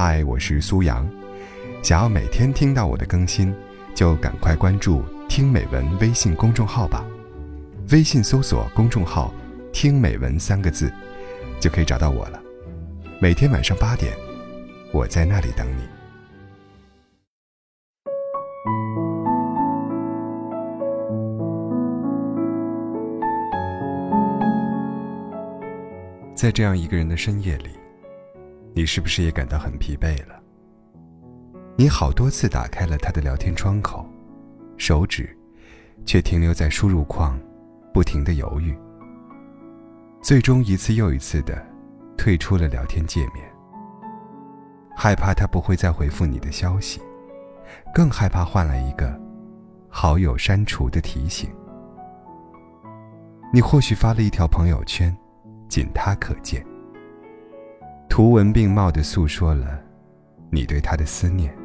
嗨，我是苏阳。想要每天听到我的更新，就赶快关注“听美文”微信公众号吧。微信搜索公众号“听美文”三个字，就可以找到我了。每天晚上八点，我在那里等你。在这样一个人的深夜里。你是不是也感到很疲惫了？你好多次打开了他的聊天窗口，手指却停留在输入框，不停的犹豫。最终一次又一次的退出了聊天界面，害怕他不会再回复你的消息，更害怕换来一个好友删除的提醒。你或许发了一条朋友圈，仅他可见。图文并茂地诉说了你对他的思念，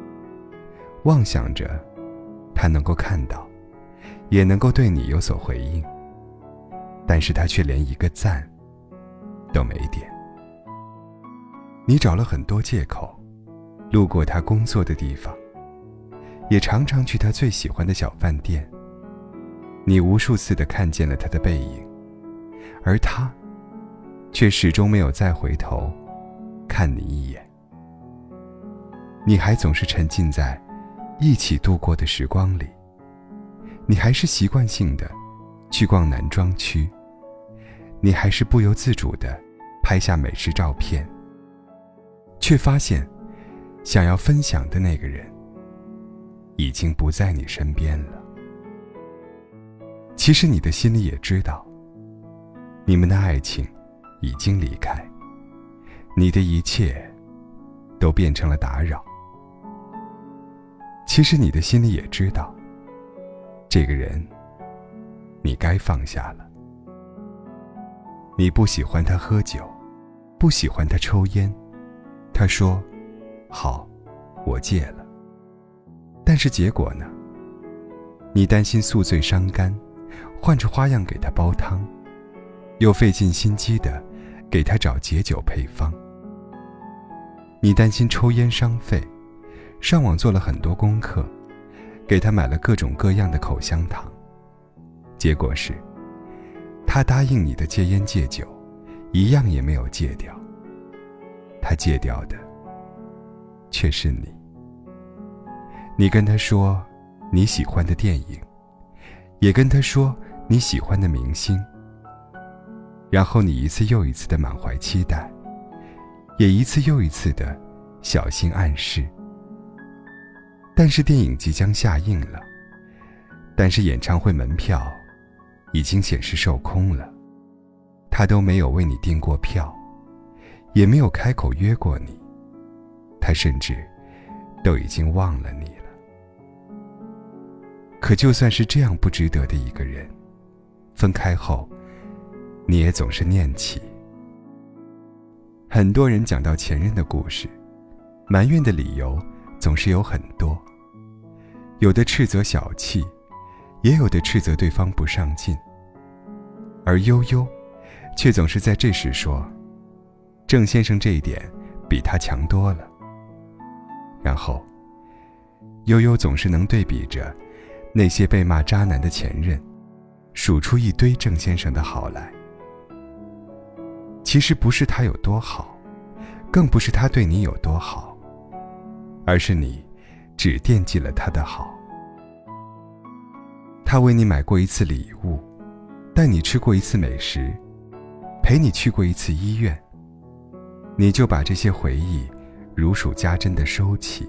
妄想着他能够看到，也能够对你有所回应。但是他却连一个赞都没点。你找了很多借口，路过他工作的地方，也常常去他最喜欢的小饭店。你无数次的看见了他的背影，而他却始终没有再回头。看你一眼，你还总是沉浸在一起度过的时光里。你还是习惯性的去逛男装区，你还是不由自主的拍下美食照片，却发现想要分享的那个人已经不在你身边了。其实你的心里也知道，你们的爱情已经离开。你的一切都变成了打扰。其实你的心里也知道，这个人你该放下了。你不喜欢他喝酒，不喜欢他抽烟。他说：“好，我戒了。”但是结果呢？你担心宿醉伤肝，换着花样给他煲汤，又费尽心机的给他找解酒配方。你担心抽烟伤肺，上网做了很多功课，给他买了各种各样的口香糖。结果是，他答应你的戒烟戒酒，一样也没有戒掉。他戒掉的，却是你。你跟他说你喜欢的电影，也跟他说你喜欢的明星，然后你一次又一次的满怀期待。也一次又一次的小心暗示，但是电影即将下映了，但是演唱会门票已经显示售空了，他都没有为你订过票，也没有开口约过你，他甚至都已经忘了你了。可就算是这样不值得的一个人，分开后，你也总是念起。很多人讲到前任的故事，埋怨的理由总是有很多。有的斥责小气，也有的斥责对方不上进。而悠悠，却总是在这时说：“郑先生这一点比他强多了。”然后，悠悠总是能对比着那些被骂渣男的前任，数出一堆郑先生的好来。其实不是他有多好，更不是他对你有多好，而是你只惦记了他的好。他为你买过一次礼物，带你吃过一次美食，陪你去过一次医院，你就把这些回忆如数家珍的收起。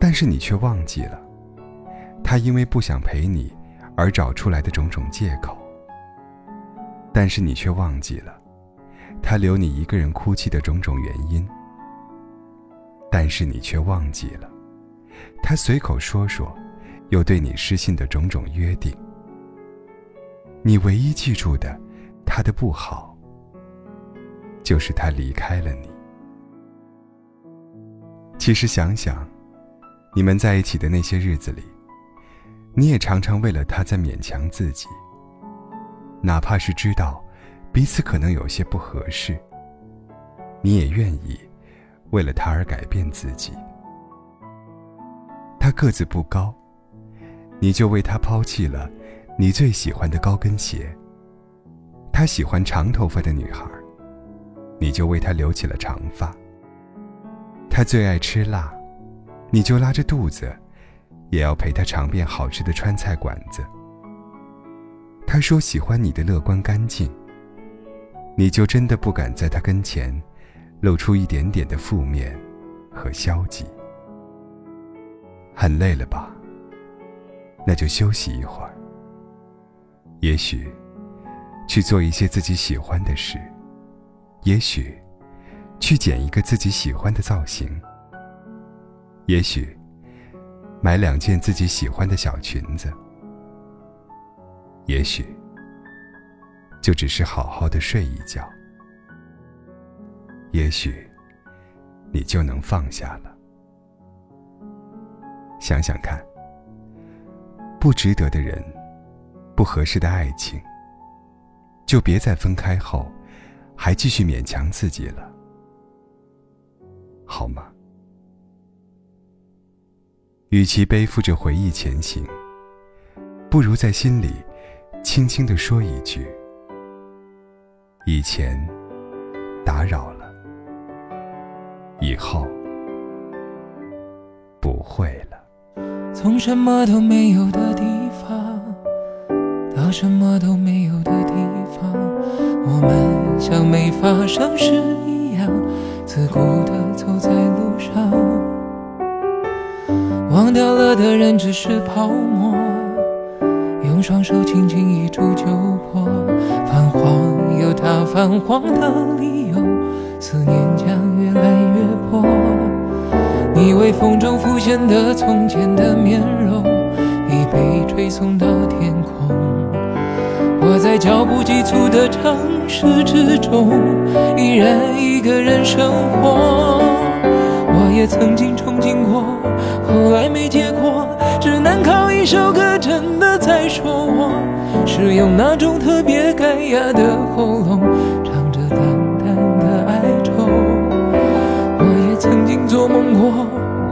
但是你却忘记了，他因为不想陪你而找出来的种种借口。但是你却忘记了，他留你一个人哭泣的种种原因。但是你却忘记了，他随口说说，又对你失信的种种约定。你唯一记住的，他的不好，就是他离开了你。其实想想，你们在一起的那些日子里，你也常常为了他在勉强自己。哪怕是知道彼此可能有些不合适，你也愿意为了他而改变自己。他个子不高，你就为他抛弃了你最喜欢的高跟鞋。他喜欢长头发的女孩，你就为他留起了长发。他最爱吃辣，你就拉着肚子，也要陪他尝遍好吃的川菜馆子。他说喜欢你的乐观干净，你就真的不敢在他跟前露出一点点的负面和消极。很累了吧？那就休息一会儿。也许。去做一些自己喜欢的事，也许去剪一个自己喜欢的造型，也许买两件自己喜欢的小裙子，也许就只是好好的睡一觉，也许你就能放下了。想想看，不值得的人，不合适的爱情。就别在分开后，还继续勉强自己了，好吗？与其背负着回忆前行，不如在心里轻轻的说一句：“以前打扰了，以后不会了。”从什么都没有的地方。到什么都没有的地方，我们像没发生事一样，自顾地走在路上。忘掉了的人只是泡沫，双手轻轻一触就破。泛黄有它泛黄的理由，思念将越来越薄。你微风中浮现的从前的面容，已被吹送到天空。我在脚步急促的城市之中，依然一个人生活。我也曾经憧憬过，后来没结果，只能靠一首歌说我，是用那种特别干哑的喉咙，唱着淡淡的哀愁。我也曾经做梦过，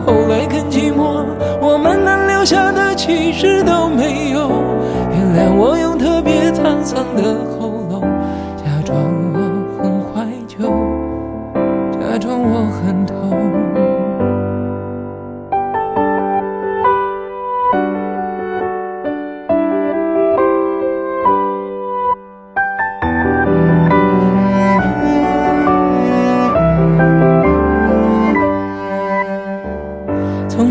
后来更寂寞，我们能留下的其实都没有。原谅我用特别。沧桑的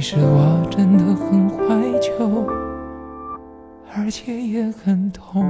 其实我真的很怀旧，而且也很痛。